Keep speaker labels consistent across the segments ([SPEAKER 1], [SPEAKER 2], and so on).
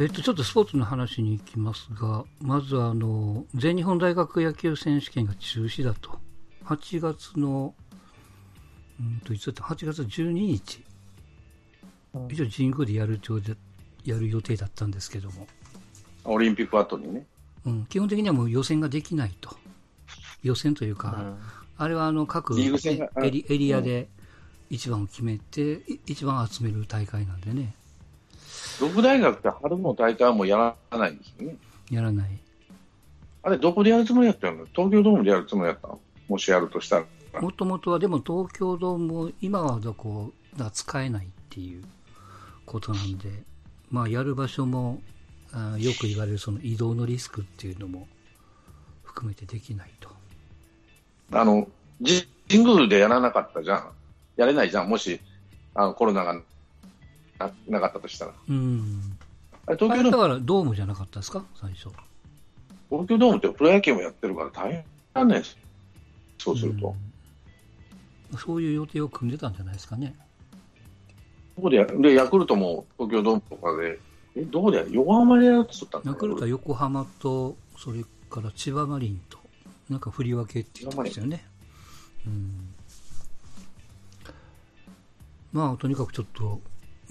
[SPEAKER 1] えっと、ちょっとスポーツの話に行きますが、まずあの、全日本大学野球選手権が中止だと。8月の、うんと、いつだった ?8 月12日。一応神宮でやるでやる予定だったんですけども。
[SPEAKER 2] オリンピック後にね。
[SPEAKER 1] うん、基本的にはもう予選ができないと。予選というか、うん、あれはあの各エリエリアで一番を決めて、一番集める大会なんでね。
[SPEAKER 2] 六大学って春の大会はもうやらないんですよね。
[SPEAKER 1] やらない。
[SPEAKER 2] あれ、どこでやるつもりやったの？東京ドームでやるつもりやったの？もしやるとしたら。
[SPEAKER 1] もともとは、でも東京ドーム、今はどこが使えないっていうことなんで、まあ、やる場所もあよく言われるその移動のリスクっていうのも含めてできないと。
[SPEAKER 2] あの、神宮でやらなかったじゃん。やれないじゃん。もし、あのコロナがななかったとしたら。
[SPEAKER 1] うん。あれ東京だからドームじゃなかったですか、最初。
[SPEAKER 2] 東京ドームってプロ野球もやってるから大変なんです。そうすると、
[SPEAKER 1] うん。そういう予定を組んでたんじゃないですかね。
[SPEAKER 2] どこでやでヤクルトも東京ドームとかで、え、どこでやる横浜でやるってたん
[SPEAKER 1] ヤクルトは横浜と、それから千葉マリンと、なんか振り分けって言ってましたよね。うん。まあ、とにかくちょっと、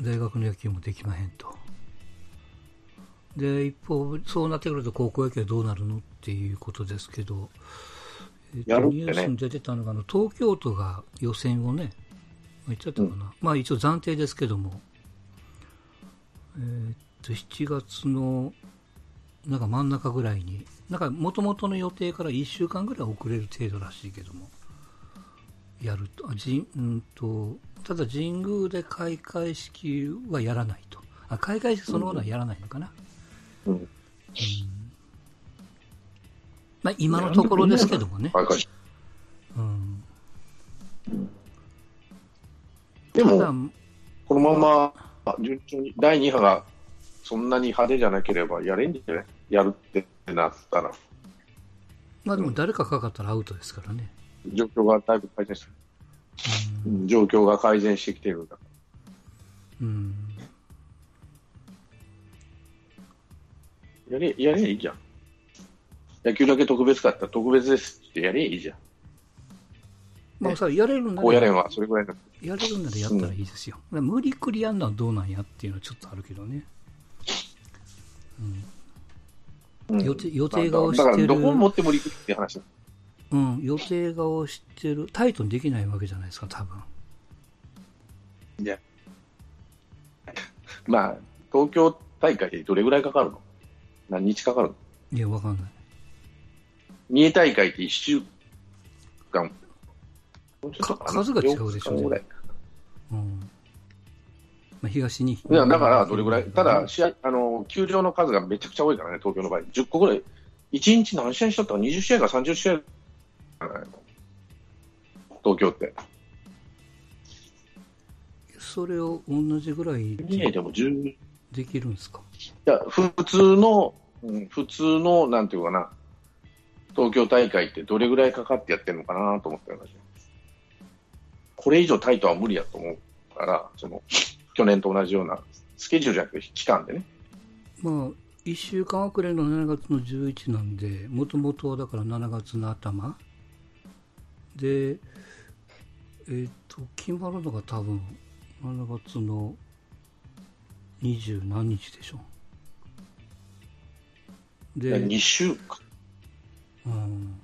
[SPEAKER 1] 大学の野球もできまへんと。で、一方、そうなってくると高校野球はどうなるのっていうことですけど、えっと、ニュースに出てたのが、あの東京都が予選をね、言っちゃったかな、うん、まあ一応暫定ですけども、えー、っと、7月のなんか真ん中ぐらいに、なんかもともとの予定から1週間ぐらい遅れる程度らしいけども、やると、あじうんとただ神宮で開会式はやらないと。あ開会式そのものはやらないのかな。うん。うん、まあ、今のところですけどもね。うん。
[SPEAKER 2] でも、このまま順調に第2波がそんなに派手じゃなければやれんじゃない？やるってなったら。
[SPEAKER 1] まあでも誰かかかったらアウトですからね。
[SPEAKER 2] 状況がだいぶ改善する。状況が改善してきてるんだ。うん。やれ、やれいいじゃん。野球だけ特別かったら特別ですってやれいいじゃん。
[SPEAKER 1] まあさ、やれるん
[SPEAKER 2] なら。こうやればそれぐらいだ
[SPEAKER 1] やれるんならやったらいいですよ。うん、無理くりやんのはどうなんやっていうのはちょっとあるけどね。うん。予定予定が
[SPEAKER 2] してる。だからどこを持って無理くりって話
[SPEAKER 1] うん、予定がをしてる、タイトにできないわけじゃないですか、多分。
[SPEAKER 2] いや、まあ、東京大会でどれぐらいかかるの？何日かかるの？
[SPEAKER 1] いや、わかんない。
[SPEAKER 2] 三重大会って1週間。
[SPEAKER 1] 数が違うでしょうね。うんまあ、東に。い
[SPEAKER 2] や、だからどれぐらい、ただ試合、あの、球場の数がめちゃくちゃ多いからね、東京の場合。10個ぐらい。1日何試合しとったか、20試合か30試合東京って。
[SPEAKER 1] それを同じぐらい
[SPEAKER 2] ででも
[SPEAKER 1] できるんですか？
[SPEAKER 2] いや、普通の、うん、普通の、なんていうかな、東京大会ってどれぐらいかかってやってるのかなと思ったようなこれ以上タイトは無理やと思うから、その、去年と同じような、スケジュールじゃなくて期間でね。
[SPEAKER 1] まあ、1週間遅れの7月の11なんで、もともとだから7月の頭で、えっ、ー、と、決まるのが多分、7月の二十何日でしょ。
[SPEAKER 2] で、2週間。うん。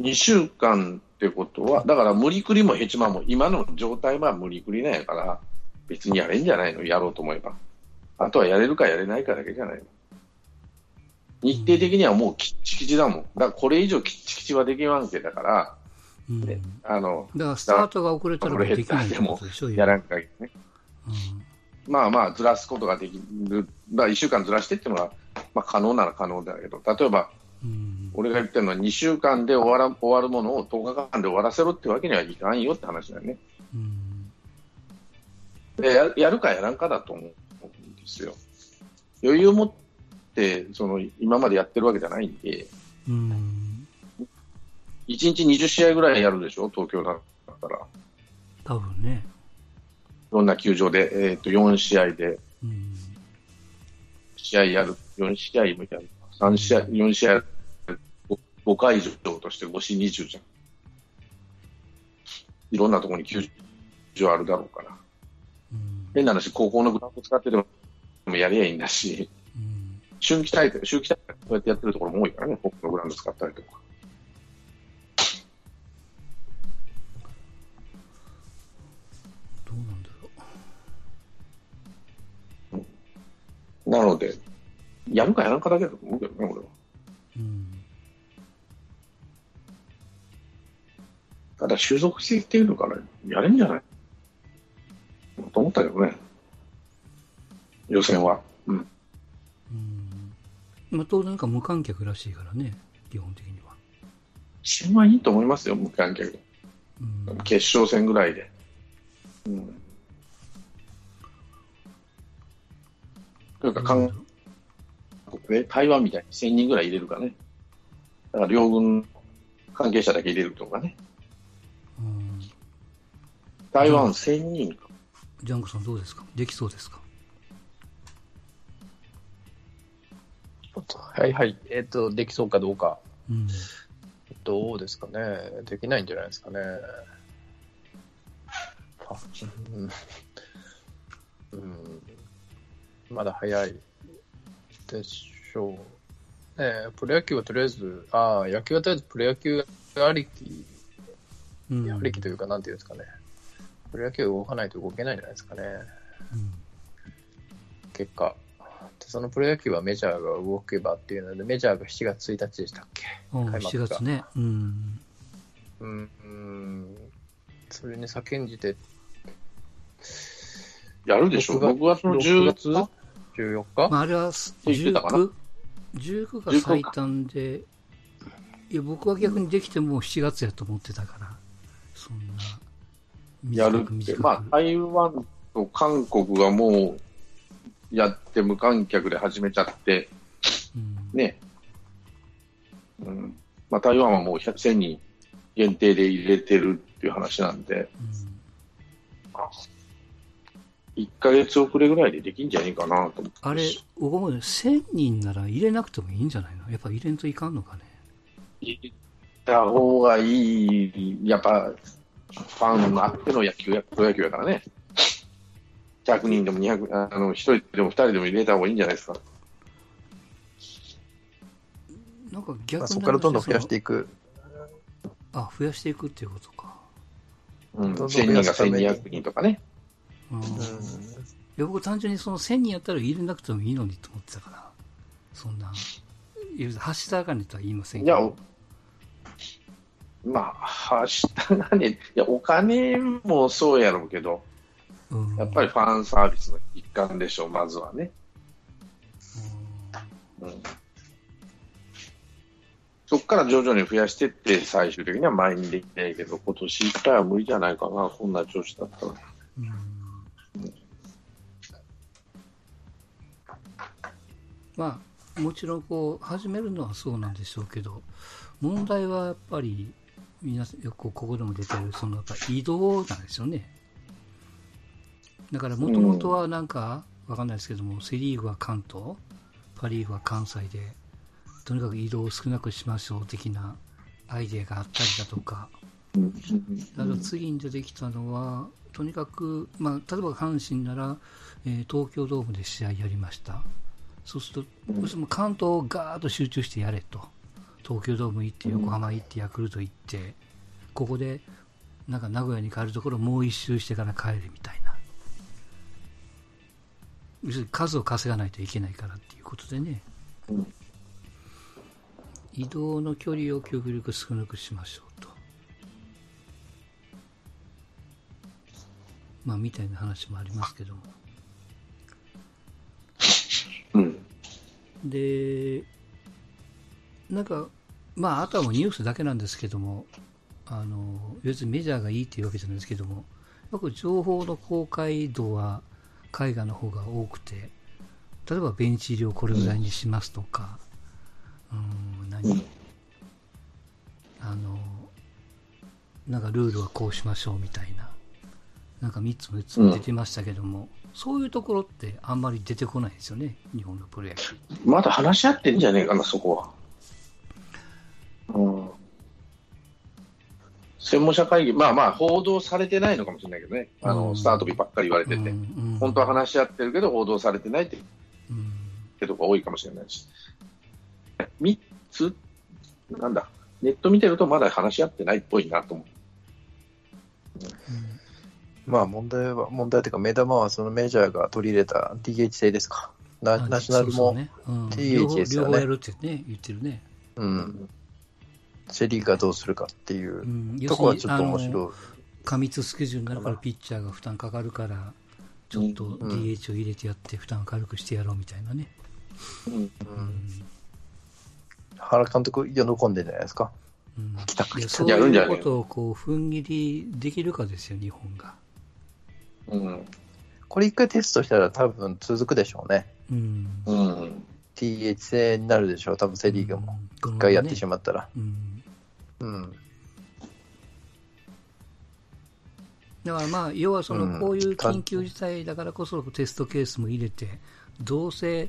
[SPEAKER 2] 2週間ってことは、だから無理くりもヘチマも、今の状態は無理くりなんやから、別にやれんじゃないの、やろうと思えば。あとはやれるかやれないかだけじゃないの。日程的にはもうきっちきちだもん。だからこれ以上きっちきちはできまんけだから、
[SPEAKER 1] うん、ね、あの、だからスタートが遅れたらできないでしょ、
[SPEAKER 2] やらんかぎね。うん、まあまあ、ずらすことができる。だから1週間ずらしてっていうのは、まあ可能なら可能だけど、例えば、うん、俺が言ってるのは2週間で終わら終わるものを10日間で終わらせろってわけにはいかんよって話だよね。うん、でややるかやらんかだと思うんですよ。余裕を持って、その今までやってるわけじゃないんで、うん、1日20試合ぐらいやるでしょ、東京だったら。
[SPEAKER 1] 多分ね。
[SPEAKER 2] いろんな球場で、えー、と4試合で。うん、試合やる、4試合もやる、3試合、4試合、5, 回以上として5試20じゃん。いろんなところに球場あるだろうから。うん、変な話、高校のグラウンド使ってでもやりゃいいんだし、うん、春季大会、秋季大うやってやってるところも多いからね、高校のグラウンド使ったりとか。なので、やるかやらんかだけだと思うけどね、俺は。うん、ただ、収束してきてるから、やれんじゃない？と思ったけどね、予選は。
[SPEAKER 1] まあ、当然か無観客らしいからね、基本的には。
[SPEAKER 2] 一番いいと思いますよ、無観客。うん、決勝戦ぐらいで。うんというか韓国で台湾みたいに1000人ぐらい入れるかね。だから両軍関係者だけ入れるとかね。うん、台湾1000人か。
[SPEAKER 1] ジャンクさんどうですか？できそうですか？
[SPEAKER 3] はいはい。えっ、ー、と、できそうかどうか。うん、どうですかね。できないんじゃないですかね。うん、うんまだ早いでしょう。ねプロ野球はとりあえず、ああ、野球はとりあえずプロ野球ありき、うん、ありきというか、なんていうんですかね。プロ野球動かないと動けないんじゃないですかね。うん、結果。そのプロ野球はメジャーが動けばっていうので、メジャーが7月1日でしたっけ、
[SPEAKER 1] うん、開幕が。7月ね。うん。
[SPEAKER 3] うん、うん、それに先んじて、
[SPEAKER 2] やるでしょ ?6 月の10月
[SPEAKER 3] ?14 日、
[SPEAKER 1] まあ、あれは19、19が最短で、いや、僕は逆にできても7月やと思ってたから、そんな。
[SPEAKER 2] やるって、まあ、台湾と韓国がもうやって無観客で始めちゃって、うん、ね。うん。まあ、台湾はもう1000人限定で入れてるっていう話なんで、うん1ヶ月遅れぐらいでできんじゃねえかなと思って。
[SPEAKER 1] あれ、僕も1000人なら入れなくてもいいんじゃないの？やっぱ入れんといかんのかね。
[SPEAKER 2] 入れた方がいい、やっぱ、ファンあっての野球や、プロ野球やからね。100人でも200、あの、1人でも2人でも入れた方がいいんじゃないですか。
[SPEAKER 1] なんか逆に。
[SPEAKER 3] そこからどんどん増やしていく。
[SPEAKER 1] あ、増やしていくっていうことか。
[SPEAKER 2] うん、1000人が1200人とかね。
[SPEAKER 1] うん、いや僕単純にその1000人やったら入れなくてもいいのにと思ってたからそんなはした金とは言いませんけどいや
[SPEAKER 2] まあはした金いやお金もそうやろうけど、うん、やっぱりファンサービスの一環でしょうまずはね、うん、うん、そこから徐々に増やしていって最終的には前にできないけど今年いっぱいは無理じゃないかなこんな調子だったら。うん。
[SPEAKER 1] まあ、もちろんこう始めるのはそうなんでしょうけど問題はやっぱり皆さんよくここでも出てるそのやっぱ移動なんですよねだからもともとはなんかわかんないですけどもセ・リーグは関東パ・リーグは関西でとにかく移動を少なくしましょう的なアイデアがあったりだとかだから次に出てきたのはとにかく、まあ、例えば阪神なら、えー、東京ドームで試合やりましたそうすると、どうしても関東をガーッと集中してやれと。東京ドーム行って、横浜行って、ヤクルト行って、ここで、なんか名古屋に帰るところもう一周してから帰るみたいな。要するに数を稼がないといけないからっていうことでね。移動の距離を極力少なくしましょうと。まあ、みたいな話もありますけども。で、なんか、まあ、あとはもうニュースだけなんですけども、あの、別にメジャーがいいっていうわけじゃないですけども、よく情報の公開度は海外の方が多くて、例えばベンチ入りをこれぐらいにしますとか、うん、何あの、なんかルールはこうしましょうみたいな。なんか3つも4つも出てましたけども、うん、そういうところってあんまり出てこないですよね、日本のプロ野球。
[SPEAKER 2] まだ話し合ってんじゃねえかな、そこは。専門者会議、まあまあ、報道されてないのかもしれないけどね、あの、スタート日ばっかり言われてて、本当は話し合ってるけど、報道されてないって、ってとこ多いかもしれないし。3つ、なんだ、ネット見てるとまだ話し合ってないっぽいなと思う。
[SPEAKER 3] まあ問題は、問題というか目玉はそのメジャーが取り入れた DH 制ですか。ナナショナルも DH ですよね。両方
[SPEAKER 1] やるってね、言ってるね。
[SPEAKER 3] うん。セ・リーがどうするかっていう、うん、とこはちょっと面白い。
[SPEAKER 1] 過密スケジュールになるからピッチャーが負担かかるから、ちょっと DH を入れてやって負担軽くしてやろうみたいなね。うん。うん、
[SPEAKER 3] 原監督喜んでるんじゃないですか？
[SPEAKER 1] うん、来た来たそういうことをこう踏ん切りできるかですよ、日本が。
[SPEAKER 3] うん。これ一回テストしたら多分続くでしょうね。
[SPEAKER 1] うん。
[SPEAKER 3] うん。TH 制になるでしょう、多分セ・リーグも。一回やってしまったら。うん。うん。
[SPEAKER 1] だからまあ、要はその、こういう緊急事態だからこそテストケースも入れて、どうせ、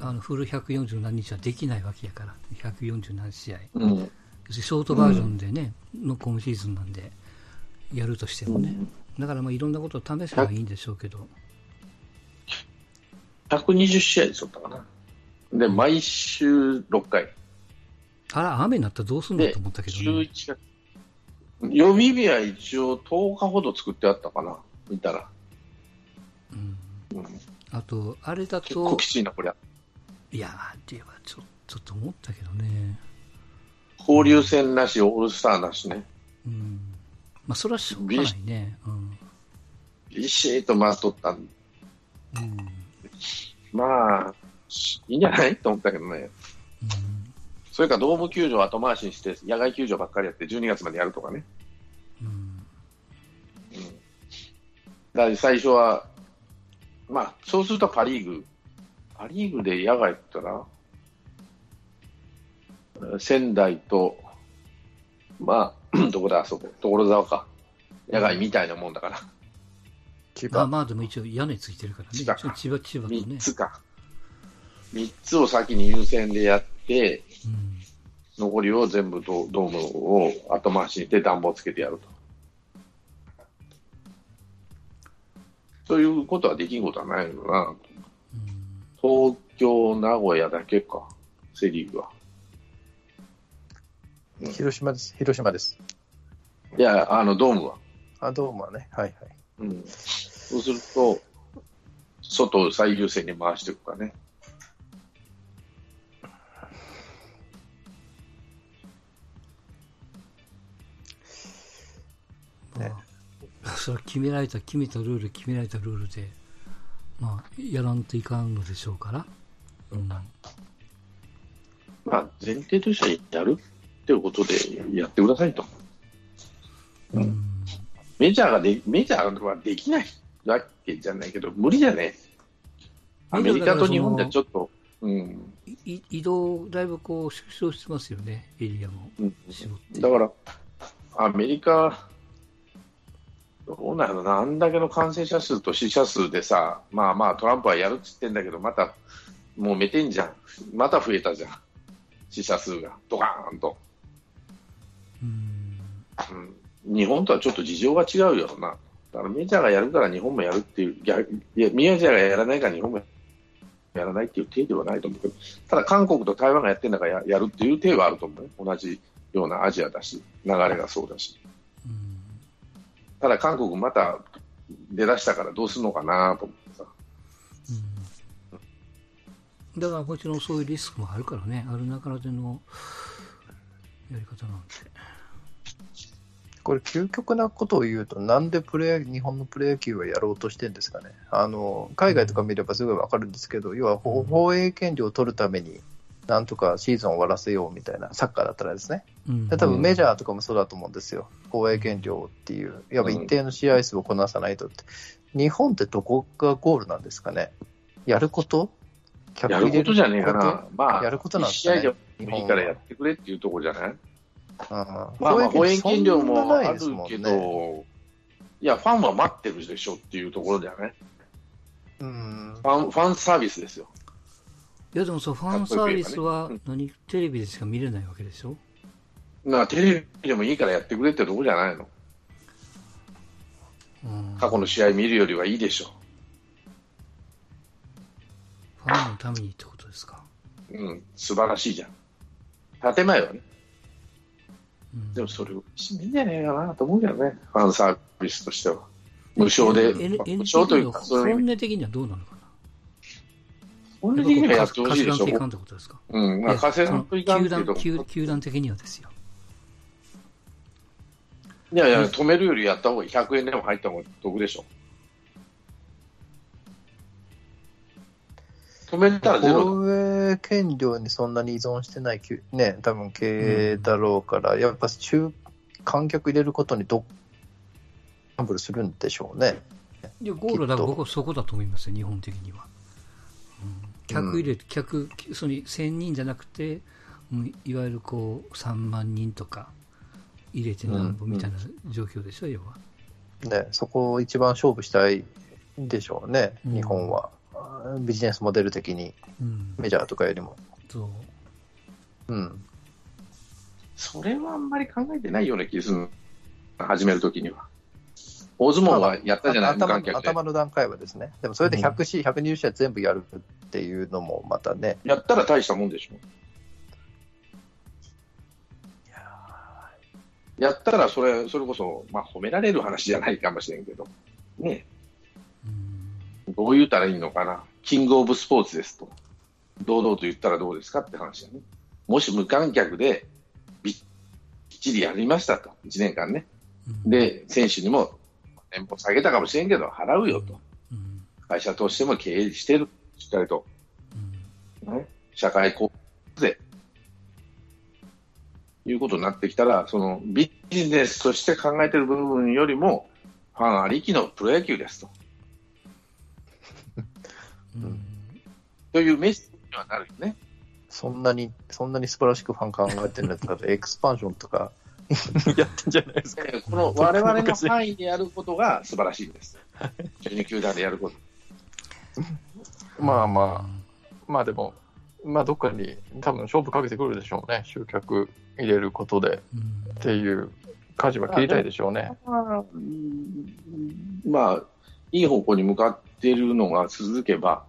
[SPEAKER 1] あのフル140何日はできないわけやから、140何試合。うん、ショートバージョンでね、の今シーズンなんで、やるとしてもね。だからまあいろんなことを試せばいいんでしょうけど。
[SPEAKER 2] 120試合でしょったかな。で、毎週6回。
[SPEAKER 1] あら、雨になったらどうすんのと思ったけど、ね、11月。
[SPEAKER 2] 予備日は一応10日ほど作ってあったかな、見たら。
[SPEAKER 1] うん。うん、あと、あれだと。結
[SPEAKER 2] 構きついな、こりゃ。
[SPEAKER 1] いやー、って言えばちょ、ちょっと思ったけどね。
[SPEAKER 2] 交流戦なし、オールスターなしね。
[SPEAKER 1] うん。まあ、それはしょうがないね。うん。
[SPEAKER 2] ビシッと回っとったん。うん。まあ、いいんじゃない？と思ったけどね。うん、それかドーム球場後回しにして、野外球場ばっかりやって12月までやるとかね。うん。うん、だから最初は、まあ、そうするとパ・リーグ、パ・リーグで野外ったら、仙台と、まあ、どこだ、あそこ、所沢か。野外みたいなもんだから。
[SPEAKER 1] 千葉。まあまあ、でも一応屋根ついてるからね。千葉、千葉、千葉とね。
[SPEAKER 2] 3つか。3つを先に優先でやって、うん、残りを全部ドドームを後回しにして暖房つけてやると。そういうことはできんことはないのな、うん、東京、名古屋だけか、セ・リーグは。
[SPEAKER 3] 広島です、広島です。
[SPEAKER 2] いや、あの、ドームは。
[SPEAKER 3] あ、ドームはね、はいはい。
[SPEAKER 2] うん。そうすると、外を最優先に回していくかね。
[SPEAKER 1] ね、それは決められた、決めたルール、決められたルールで、まあ、やらんといかんのでしょうから。うん。ま
[SPEAKER 2] あ、前提としてはやるっていうことでやってくださいと。うん。メジャーがで、メジャーはできないわけじゃないけど、無理じゃねアメリカと日本でちょっと、うん。
[SPEAKER 1] 移動、だいぶこう縮小してますよね、エリアも。
[SPEAKER 2] うん、だから、アメリカ、どうなのな、んだけの感染者数と死者数でさ、まあまあトランプはやるっつってんだけど、またもうめてんじゃん。また増えたじゃん。死者数が、ドカーンと。うん、日本とはちょっと事情が違うよな。だからメジャーがやるから日本もやるっていう、いや、メジャーがやらないから日本もやらないっていう体ではないと思うけど、ただ韓国と台湾がやってんだからややるっていう体はあると思うね。同じようなアジアだし、流れがそうだし。ただ韓国また出だしたからどうするのかなと思ってさ。
[SPEAKER 1] うん、だからもちろんそういうリスクもあるからね、ある中でのやり方なんで。
[SPEAKER 3] これ、究極なことを言うと、なんでプレ日本のプロ野球はやろうとしてるんですかね。あの海外とか見ればすごいわかるんですけど、うん、要は放映権利を取るためになんとかシーズンを終わらせようみたいな、サッカーだったらですね、うん、多分メジャーとかもそうだと思うんですよ、放映権料っていう、やっぱ一定の試合数をこなさないとって、日本ってどこがゴールなんですかね、やること？
[SPEAKER 2] やることじゃねえかな、まあ、やることなんですかね、試合いいからやってくれっていうところじゃない？まあ、まあ、放映権料もあるけど、ね、いや、ファンは待ってるでしょっていうところだよね。うん。ファン、ファンサービスですよ。
[SPEAKER 1] いや、でもそう、ファンサービスは何、テレビでしか見れないわけでしょ？
[SPEAKER 2] なテレビでもいいからやってくれってとこじゃないの。過去の試合見るよりはいいでしょ
[SPEAKER 1] う。ファンのためにってことですか？
[SPEAKER 2] うん、素晴らしいじゃん。建前はね。うん、でもそれ、いいんじゃねえかなと思うけどね、ファンサービスとしては。無償で、
[SPEAKER 1] N、無償というか、本音的にはどうなのかな。
[SPEAKER 2] 本音的にはやってほしいでしょ。
[SPEAKER 1] ってことですか？
[SPEAKER 2] うん、まあ、河川の球
[SPEAKER 1] 団球団的にはですよ。
[SPEAKER 2] いやいや、止めるよりやった方がいい。100円でも入った方が得でしょ。止めたらゼロ。
[SPEAKER 3] 防衛権料にそんなに依存してない、ね、多分経営だろうから、うん、やっぱ中観客入れることにどギャンブルするんでしょうね。
[SPEAKER 1] いや、ゴールだから僕はそこだと思いますよ、日本的には。うん、客入れて、客、その1000人じゃなくて、いわゆるこう3万人とか、入れてなんぼみたいな状況でしょ、うん、要は。
[SPEAKER 3] ね、そこを一番勝負したいでしょうね、うん、日本は。ビジネスモデル的に、うん、メジャーとかよりも。
[SPEAKER 1] そ
[SPEAKER 3] う。うん。
[SPEAKER 2] それはあんまり考えてないような気がする。始めるときには。大相撲はやったじゃない、
[SPEAKER 3] まあ、頭頭の段階はですね。でもそれで100試、うん、120試合全部やるっていうのもまたね。
[SPEAKER 2] やったら大したもんでしょ。やったらそれ、それこそ、まあ、褒められる話じゃないかもしれんけど、ね、どう言ったらいいのかな、キングオブスポーツですと、堂々と言ったらどうですかって話だね。もし無観客でびっちりやりましたと、1年間ね。で、選手にも年俸下げたかもしれんけど、払うよと。会社としても経営してる、しっかりと。ね、社会交税いうことになってきたら、そのビジネスとして考えている部分よりも、ファンありきのプロ野球ですと。うん、というメッセージにはなるよね。
[SPEAKER 3] そんなに、そんなに素晴らしくファン考えてるんだったら、エクスパンションとか やってんじゃないですか。
[SPEAKER 2] この我々の範囲でやることが素晴らしいです。12球団でやること。
[SPEAKER 3] まあまあ、まあでも、まあどっかに多分勝負かけてくるでしょうね、集客入れることで、っていう舵は切りたいでしょうね。
[SPEAKER 2] まあ、いい方向に向かっているのが続けば、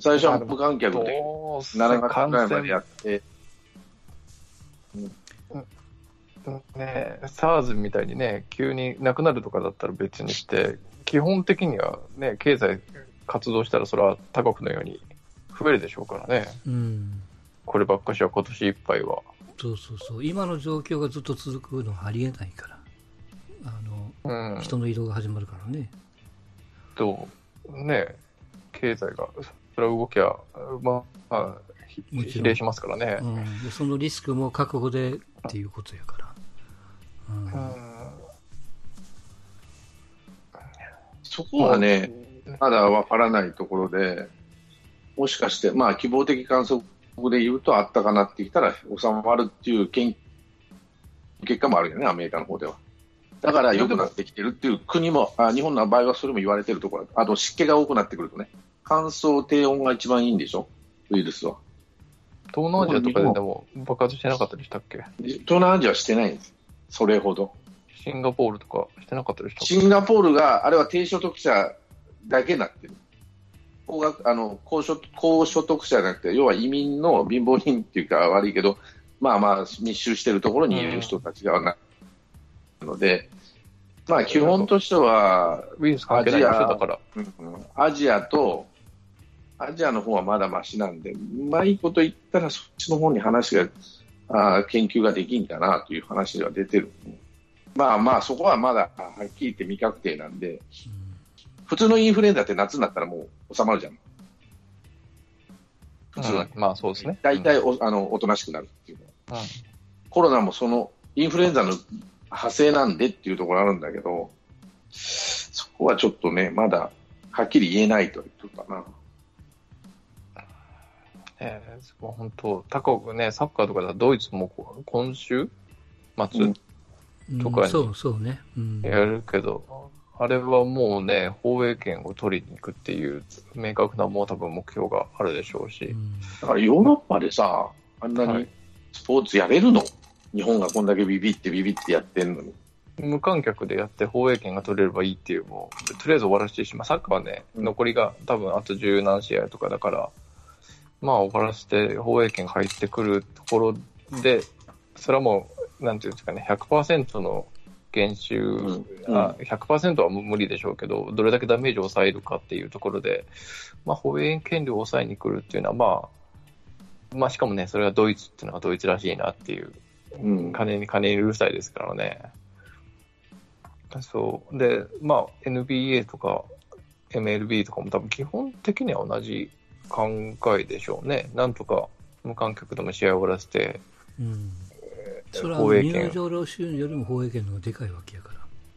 [SPEAKER 2] 最初は無観客で7月ぐらいまでやって、
[SPEAKER 3] ね、SARS みたいにね、急になくなるとかだったら別にして、基本的にはね、経済活動したらそれは他国のように増えるでしょうからね。うん。こればっかしは今年いっぱいは。
[SPEAKER 1] そうそうそう。今の状況がずっと続くのはありえないから。あの、うん、人の移動が始まるからね。
[SPEAKER 3] と、ね、経済が、それは動きゃ、まあ、比例しますからね、
[SPEAKER 1] うん、そのリスクも覚悟でっていうことやから。うん、
[SPEAKER 2] そこはね、まだわからないところで、もしかして、まあ、希望的観測で言うと、あったかなってきたら収まるっていう研結果もあるよね、アメリカの方では。だから良くなってきてるっていう国も、あ日本の場合はそれも言われてるところあと湿気が多くなってくるとね、乾燥、低温が一番いいんでしょ、ウイルスは。
[SPEAKER 3] 東南アジアとかででも爆発してなかったでしたっけ？
[SPEAKER 2] 東南アジアはしてないんです、それほど。
[SPEAKER 3] シンガポールとかしてなかったでし
[SPEAKER 2] シンガポールが、あれは低所得者だけになってる。高額あの高所高所得者じゃなくて、要は移民の貧乏人っていうか悪いけど、まあまあ密集しているところにいる人たちがなので、まあ基本としては、アジアアジアと、アジアの方はまだましなんで、うまいこと言ったらそっちの方に話が、あ研究ができんかなという話が出てる。まあまあそこはまだはっきり言って未確定なんで、普通のインフルエンザって夏になったらもう収まるじゃん。
[SPEAKER 3] 普通は、うん、まあそうですね。
[SPEAKER 2] 大体お、あの、おとなしくなるっていうのは、うん、コロナもその、インフルエンザの派生なんでっていうところあるんだけど、そこはちょっとね、まだはっきり言えないというかな。
[SPEAKER 3] えー、もう本当、他国ね、サッカーとかだドイツも今週末、とか
[SPEAKER 1] うそうね、
[SPEAKER 3] やるけど、あれはもうね、放映権を取りに行くっていう明確なもう多分目標があるでしょうし。
[SPEAKER 2] だからヨーロッパでさ、あんなにスポーツやれるの、はい、日本がこんだけビビってビビってやってんのに。
[SPEAKER 3] 無観客でやって放映権が取れればいいっていう、もう、とりあえず終わらせてしまう。サッカーはね、残りが多分あと十何試合とかだから、まあ終わらせて放映権入ってくるところで、それはもう、なんていうんですかね、100%の減収、うん、あ100%は無理でしょうけど、どれだけダメージを抑えるかっていうところで、まあ、放映権料を抑えに来るっていうのは、まあ、まあ、しかもね、それはドイツっていうのがドイツらしいなっていう、うん、金に金にうるさいですからね。そう。で、まあ、NBA とか MLB とかも多分基本的には同じ考えでしょうね。なんとか無観客でも試合を終わらせて、うん、
[SPEAKER 1] それは入場料収入よりも放映権の方がでかいわけやか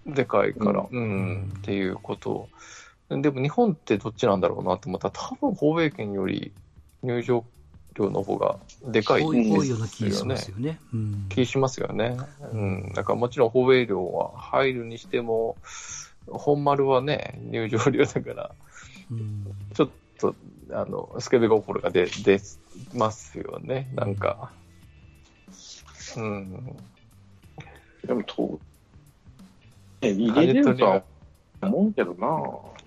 [SPEAKER 1] ら。
[SPEAKER 3] でかいから、うん、うん、っていうことでも日本ってどっちなんだろうなと思ったら、多分放映権より入場料の方がでかい
[SPEAKER 1] ですよね。多いような気しますよね。
[SPEAKER 3] うん、気しますよね。うん。だからもちろん放映料は入るにしても、本丸はね、入場料だから、うん、ちょっと、あの、スケベ心が出、出ますよね。なんか。うん。
[SPEAKER 2] でも、と、え、入れれるとは思うけどな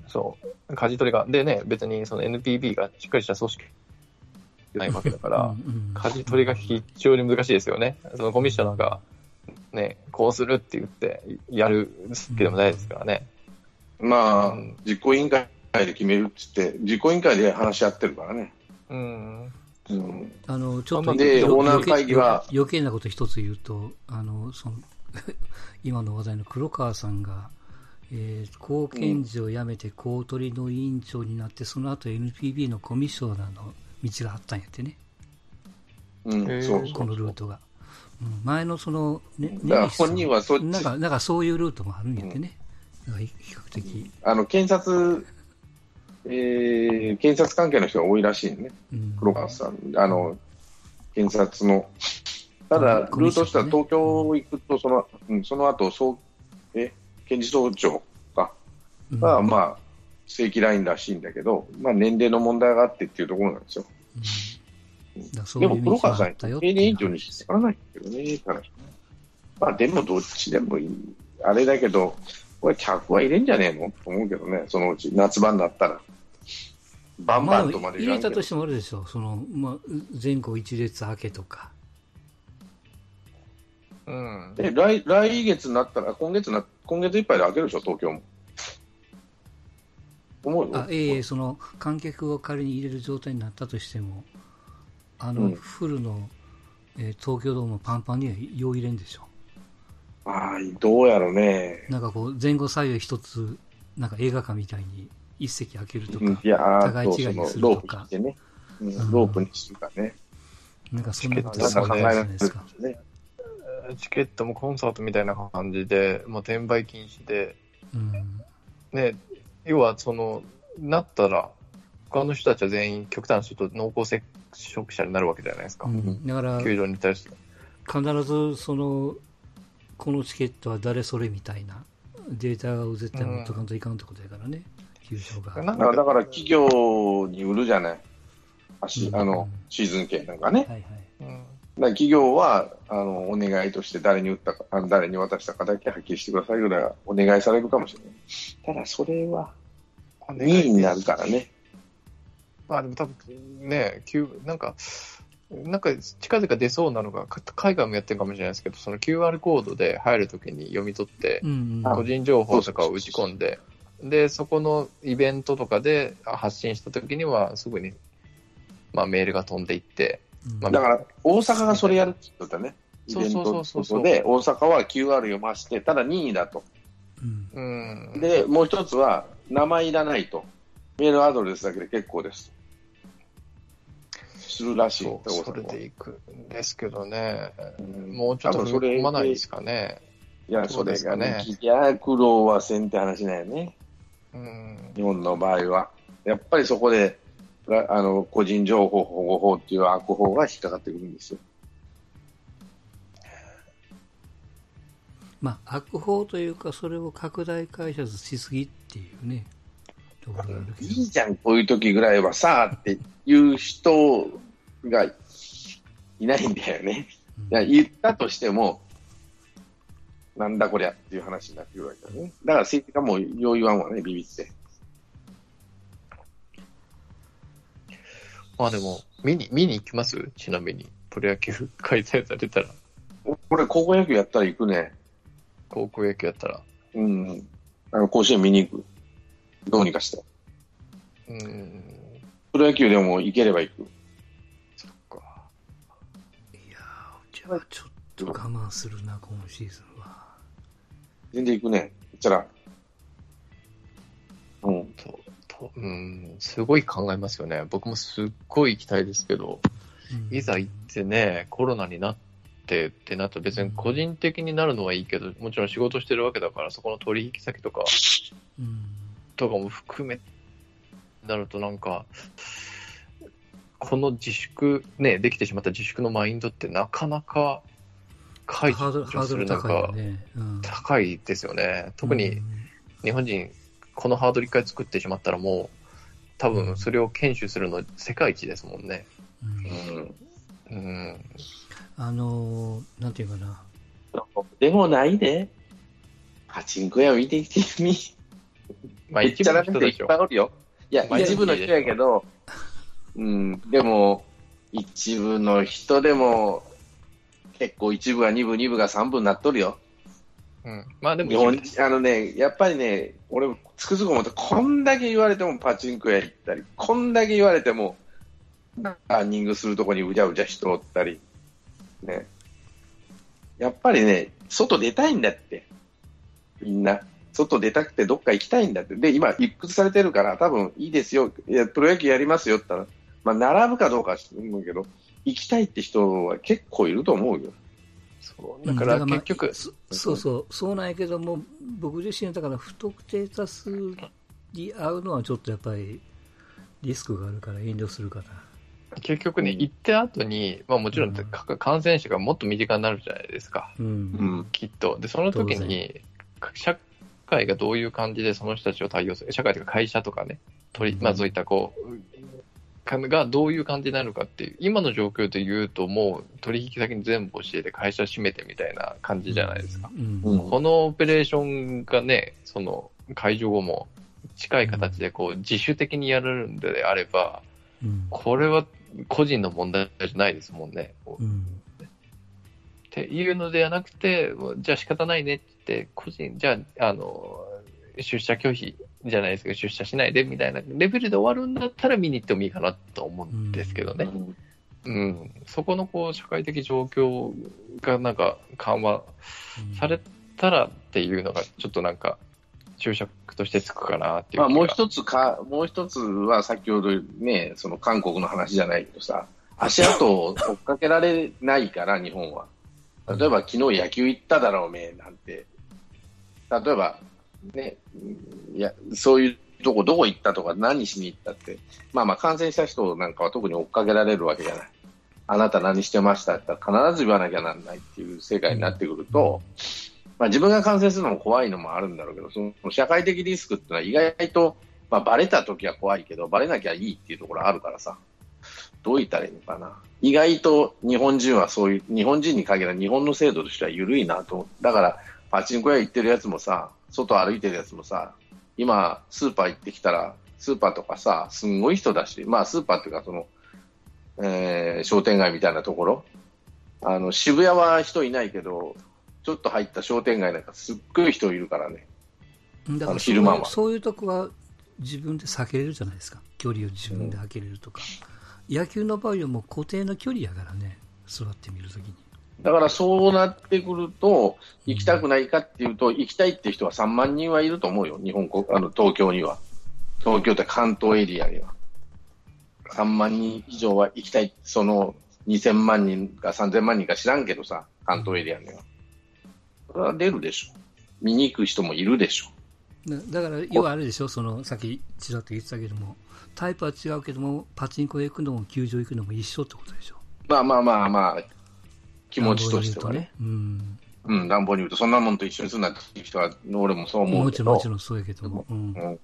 [SPEAKER 3] そう。舵取りが。でね、別にその NPB がしっかりした組織ないわけだから、舵取りが非常に難しいですよね。そのコミッショナーが、ね、こうするって言ってやるけでもないですからね。
[SPEAKER 2] まあ、うん、実行委員会で決めるって言って、実行委員会で話し合ってるからね。
[SPEAKER 3] うん。
[SPEAKER 1] うん、あのちょっと
[SPEAKER 2] でオーナー会議は
[SPEAKER 1] 余計なこと一つ言うと、あのその 今の話題の黒川さんが、えー、公検事を辞めて公取の委員長になって、その後 NPB のコミッショナーの道があったんやってね。
[SPEAKER 2] うん、そう
[SPEAKER 1] このルートが。うん、前のその、
[SPEAKER 2] ね、だから本人はそっち
[SPEAKER 1] なんか、なんかそういうルートもあるんやってね。うん、比較的。
[SPEAKER 2] あの、検察、えー、検察関係の人が多いらしいね。うん、黒川さん。あの、検察の。ただ、ルートとしては東京行くと、その、うん、その後、そう、え、検事総長か。が、まあ、正規ラインらしいんだけど、まあ、年齢の問題があってっていうところなんですよ。うん、でも、黒川さん、経理委員長に引っかからないけどね。まあ、でも、どっちでもいい。あれだけど、これ、客は入れんじゃねえの？と思うけどね、そのうち、夏場になったら。バンバンとまで
[SPEAKER 1] 入れたとしてもあるでしょ、その、まあ、前後一列明けとか。
[SPEAKER 2] うん。で、来、来月になったら、今月な、今月いっぱいで開けるでしょ、東京も。
[SPEAKER 1] 思うあええー、その観客を仮に入れる状態になったとしても、あの、うん、フルの、えー、東京ドームパンパンにはよう入れんでしょ。
[SPEAKER 2] ああ、どうやろうね。
[SPEAKER 1] なんかこう、前後左右一つ、なんか映画館みたいに一席開けるとか、
[SPEAKER 2] いや互い違いにするとか。ロープね、うん。ロープにするかね。
[SPEAKER 1] なんかそんなこと考えないですか。ね、
[SPEAKER 3] チケットもコンサートみたいな感じで、もう転売禁止で、うん、ね、要はその、なったら、他の人たちは全員極端にすると濃厚接触者になるわけじゃないですか。うん、
[SPEAKER 1] だから、
[SPEAKER 3] 球場に対して。
[SPEAKER 1] 必ずその、このチケットは誰それみたいなデータを絶対持っとかんといかんってことやからね、うん、球場が。
[SPEAKER 2] だから企業に売るじゃない。足、あの、シーズン券なんかね。はいはい。うんだ企業はあのお願いとして誰に売ったかあ誰に渡したかだけはっきりしてくださいぐらいはお願いされるかもしれない。ただそれは任意になるからね。
[SPEAKER 3] まあでも多分ね、なんか、なんか近々出そうなのが、海外もやってるかもしれないですけど、その QR コードで入るときに読み取って、個人情報とかを打ち込んで、で、そこのイベントとかで発信したときには、すぐに、まあ、メールが飛んでいって、
[SPEAKER 2] まあ、だから、大阪がそれやるって言ったね。そうそうそうそうで、大阪は QR 読まして、ただ任意だと。うん、で、もう一つは、名前いらないと。メールアドレスだけで結構です。するらしい。
[SPEAKER 3] そそれでいくんですけどね。もうちょっと踏み込まないですかね。
[SPEAKER 2] いや、それがね、いや、苦労はせんって話だよね。うん、日本の場合は。やっぱりそこで、あの、個人情報保護法っていう悪法が引っかかってくるんですよ。
[SPEAKER 1] まあ、悪法というか、それを拡大解釈しすぎっていうね、ところがあるけど。
[SPEAKER 2] いいじゃん、こういう時ぐらいはさ、っていう人がいないんだよね。いや言ったとしても、なんだこりゃっていう話になってくるわけだね。だから政治家もよう言わんわね、ビビって。
[SPEAKER 3] まあでも、見に、見に行きます？ちなみに。プロ野球開催されたら。
[SPEAKER 2] 俺、高校野球やったら行くね。
[SPEAKER 3] 高校野球やったら。
[SPEAKER 2] うん。あの、甲子園見に行く。どうにかして。
[SPEAKER 3] うん。
[SPEAKER 2] プロ野球でも行ければ行く。
[SPEAKER 3] そっか。
[SPEAKER 1] いやー、じゃあちょっと我慢するな、今シーズンは。
[SPEAKER 2] 全然行くね。そしたら。
[SPEAKER 3] うん。と、と、うん、すごい考えますよね。僕もすっごい行きたいですけど、うん、いざ行ってね、コロナになってってなったら別に個人的になるのはいいけど、もちろん仕事してるわけだから、そこの取引先とか、うん、とかも含めなるとなんか、この自粛、ね、できてしまった自粛のマインドってなかなか解除するなんか高いですよね。特に日本人、このハードル一回作ってしまったらもう、多分それを堅守するの世界一ですもんね。
[SPEAKER 1] うん。うん、あのー、なんていうかな。
[SPEAKER 2] でもないで。パチンコ屋見てきてみ。まあ一部の人いっぱいおるよ。いや、一部の人やけど、うん、でも、一部の人でも、結構一部が二部、二部が三部になっとるよ。
[SPEAKER 3] うん。まあでも
[SPEAKER 2] 日本、あのね、やっぱりね、俺、つくづく思って、こんだけ言われてもパチンコ屋行ったり、こんだけ言われても、ランニングするとこにうじゃうじゃ人おったり、ね。やっぱりね、外出たいんだって。みんな。外出たくてどっか行きたいんだって。で、今、一屈されてるから、多分いいですよ。いや、プロ野球やりますよって言ったら、まあ、並ぶかどうかは思うけど、行きたいって人は結構いると思うよ。
[SPEAKER 3] そうだから結局、まあ、
[SPEAKER 1] そうそう、そうなんやけども、僕自身だから不特定多数に会うのはちょっとやっぱりリスクがあるから遠慮するから。
[SPEAKER 3] 結局ね、行った後に、まあもちろん、感染者がもっと身近になるじゃないですか。うん、きっと。で、その時に、社会がどういう感じでその人たちを対応する、社会とか会社とかね、取り、まあそういったこう、がどういう感じになるかっていう、今の状況で言うと、もう取引先に全部教えて会社閉めてみたいな感じじゃないですか。うんうん、このオペレーションがね、その解除後も近い形でこう自主的にやるんであれば、うん、これは個人の問題じゃないですもんね。うん、っていうのではなくて、じゃあ仕方ないねって、個人、じゃあ、あの、出社拒否じゃないですか、出社しないでみたいなレベルで終わるんだったら見に行ってもいいかなと思うんですけどね。うん、うん、そこのこう社会的状況がなんか緩和されたらっていうのが、ちょっとなんか、注釈としてつくかなっていう。まあ、
[SPEAKER 2] もう一つか、もう一つは先ほどね、その韓国の話じゃないけどさ、足跡を追っかけられないから、日本は。例えば昨日野球行っただろうめ、なんて。例えば、ね、いや、そういうとこ、どこ行ったとか、何しに行ったって、まあまあ感染した人なんかは特に追っかけられるわけじゃない。あなた何してましたって必ず言わなきゃなんないっていう世界になってくると、まあ自分が感染するのも怖いのもあるんだろうけど、その社会的リスクってのは意外と、まあバレた時は怖いけど、バレなきゃいいっていうところあるからさ、どう言ったらいいのかな。意外と日本人はそういう、日本人に限らず日本の制度としては緩いなと。だから、パチンコ屋行ってるやつもさ、外歩いてるやつもさ、今、スーパー行ってきたら、スーパーとかさ、すんごい人だし、まあ、スーパーっていうか、その、えー、商店街みたいなところ、あの、渋谷は人いないけど、ちょっと入った商店街なんかすっごい人いるからね。
[SPEAKER 1] だから昼間はそういうとこは自分で避けれるじゃないですか。距離を自分で開けれるとか。うん、野球の場合はもう固定の距離やからね、座ってみるときに。
[SPEAKER 2] だからそうなってくると、行きたくないかっていうと、行きたいっていう人は3万人はいると思うよ、日本あの東京には。東京って関東エリアには。3万人以上は行きたい、その2000万人か3000万人か知らんけどさ、関東エリアには。それは出るでしょ。見に行く人もいるでしょ。
[SPEAKER 1] だから、要はあれでしょ、そのさっきちらっと言ってたけども、タイプは違うけども、パチンコへ行くのも球場行くのも一緒ってことでしょ。
[SPEAKER 2] まあまあまあまあ、気持ちとしてはね。うん、うん、乱暴に言うと、そんなもんと一緒にするなっていう人は、俺もそう思う。
[SPEAKER 1] もちろん、もちろんそうやけども。うん。うん、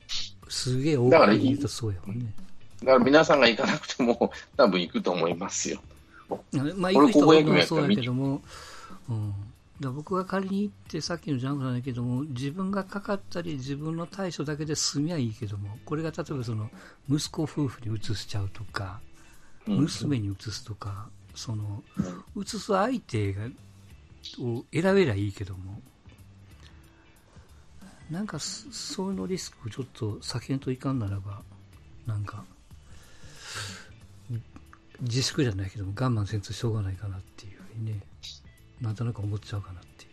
[SPEAKER 1] すげえ大きい言うとそうやもんね。
[SPEAKER 2] だから皆さんが行かなくても、多分行くと思いますよ。
[SPEAKER 1] まあ、行く人はそうやけども、うん。だ僕が仮に行って、さっきのジャンプなんだけども、自分がかかったり、自分の対処だけで済みゃいいけども、これが例えばその、息子夫婦に移しちゃうとか、娘に移すとか、その、移す相手が、を選べりゃいいけども、なんか、そのリスクをちょっと避けんといかんならば、なんか、自粛じゃないけども、我慢せんとしょうがないかなっていうふうにね、なんとなく思っちゃうかなっていう。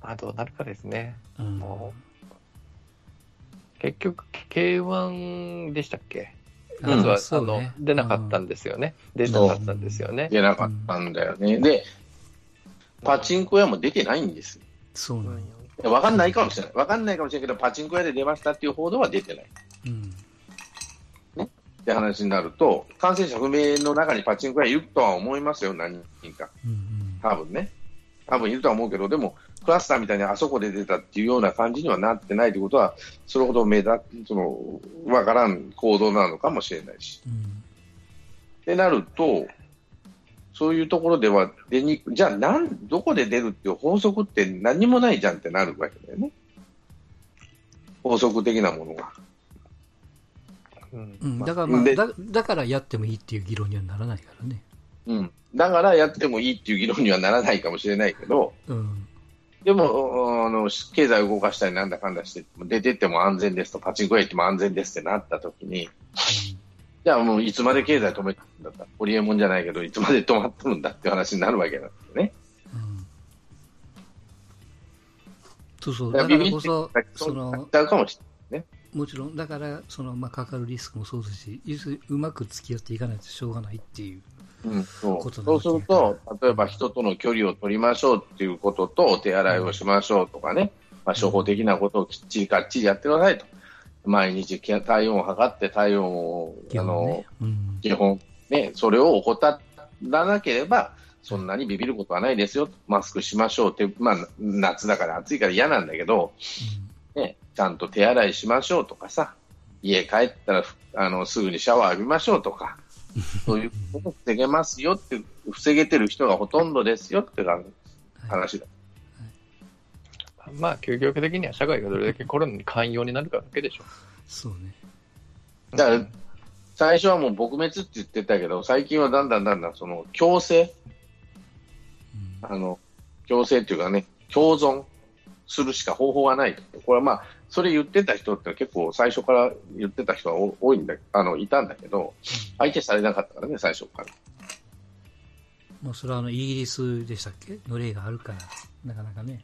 [SPEAKER 3] まあ、どうなるかですね。うん、結局、K1 でしたっけ？まずは、あの、出なかったんですよね。出なかったんですよね。
[SPEAKER 2] 出なかったんだよね。で、パチンコ屋も出てないんです
[SPEAKER 1] そうなん
[SPEAKER 2] よ。わかんないかもしれない。わかんないかもしれないけど、パチンコ屋で出ましたっていう報道は出てない。うん。ね。って話になると、感染者不明の中にパチンコ屋いるとは思いますよ、何人か。うんうん、多分ね。多分いるとは思うけど、でも、クラスターみたいにあそこで出たっていうような感じにはなってないということは、それほど目立その、わからん行動なのかもしれないし。うん、ってなると、そういうところでは出にくじゃあなん、どこで出るっていう法則って何もないじゃんってなるわけだよね。法則的なものが。
[SPEAKER 1] うん、だから、まあ、だだからやってもいいっていう議論にはならないからね。
[SPEAKER 2] うん。だからやってもいいっていう議論にはならないかもしれないけど、うん、でも、あの、経済を動かしたりなんだかんだして、出てっても安全ですと、パチンコ屋行っても安全ですってなった時に、じゃあもういつまで経済止めたんだった？ら、ホリエモンじゃないけど、いつまで止まってるんだって話になるわけなんですよね。うん、
[SPEAKER 1] そうそう、だからこそ、その、
[SPEAKER 2] もしれないね。
[SPEAKER 1] もちろん、だから、その、まあ、かかるリスクもそうですし、うまく付き合っていかないとしょうがないっていう
[SPEAKER 2] うん、そう。そうすると、例えば人との距離を取りましょうっていうことと、お手洗いをしましょうとかね、まあ、初歩的なことをきっちりかっちりやってくださいと。毎日体温を測って体温を、あの、基本、ね、それを怠らなければ、そんなにビビることはないですよ。マスクしましょうって、まあ、夏だから暑いから嫌なんだけど、ね、ちゃんと手洗いしましょうとかさ、家帰ったら、あの、すぐにシャワー浴びましょうとか、そういうことを防げますよって、防げてる人がほとんどですよって話だ。
[SPEAKER 3] はい、まあ、究極的には社会がどれだけコロナに寛容になるかだけでしょう。
[SPEAKER 1] そうね。
[SPEAKER 2] だから、最初はもう撲滅って言ってたけど、最近はだんだんだんだんその強制、うん、あの、強制っていうかね、共存するしか方法がない。これはまあ、それ言ってた人って結構最初から言ってた人は多いんだ、あの、いたんだけど、相手されなかったからね、最初から。
[SPEAKER 1] もうそれはあの、イギリスでしたっけ？の例があるから、なかなかね。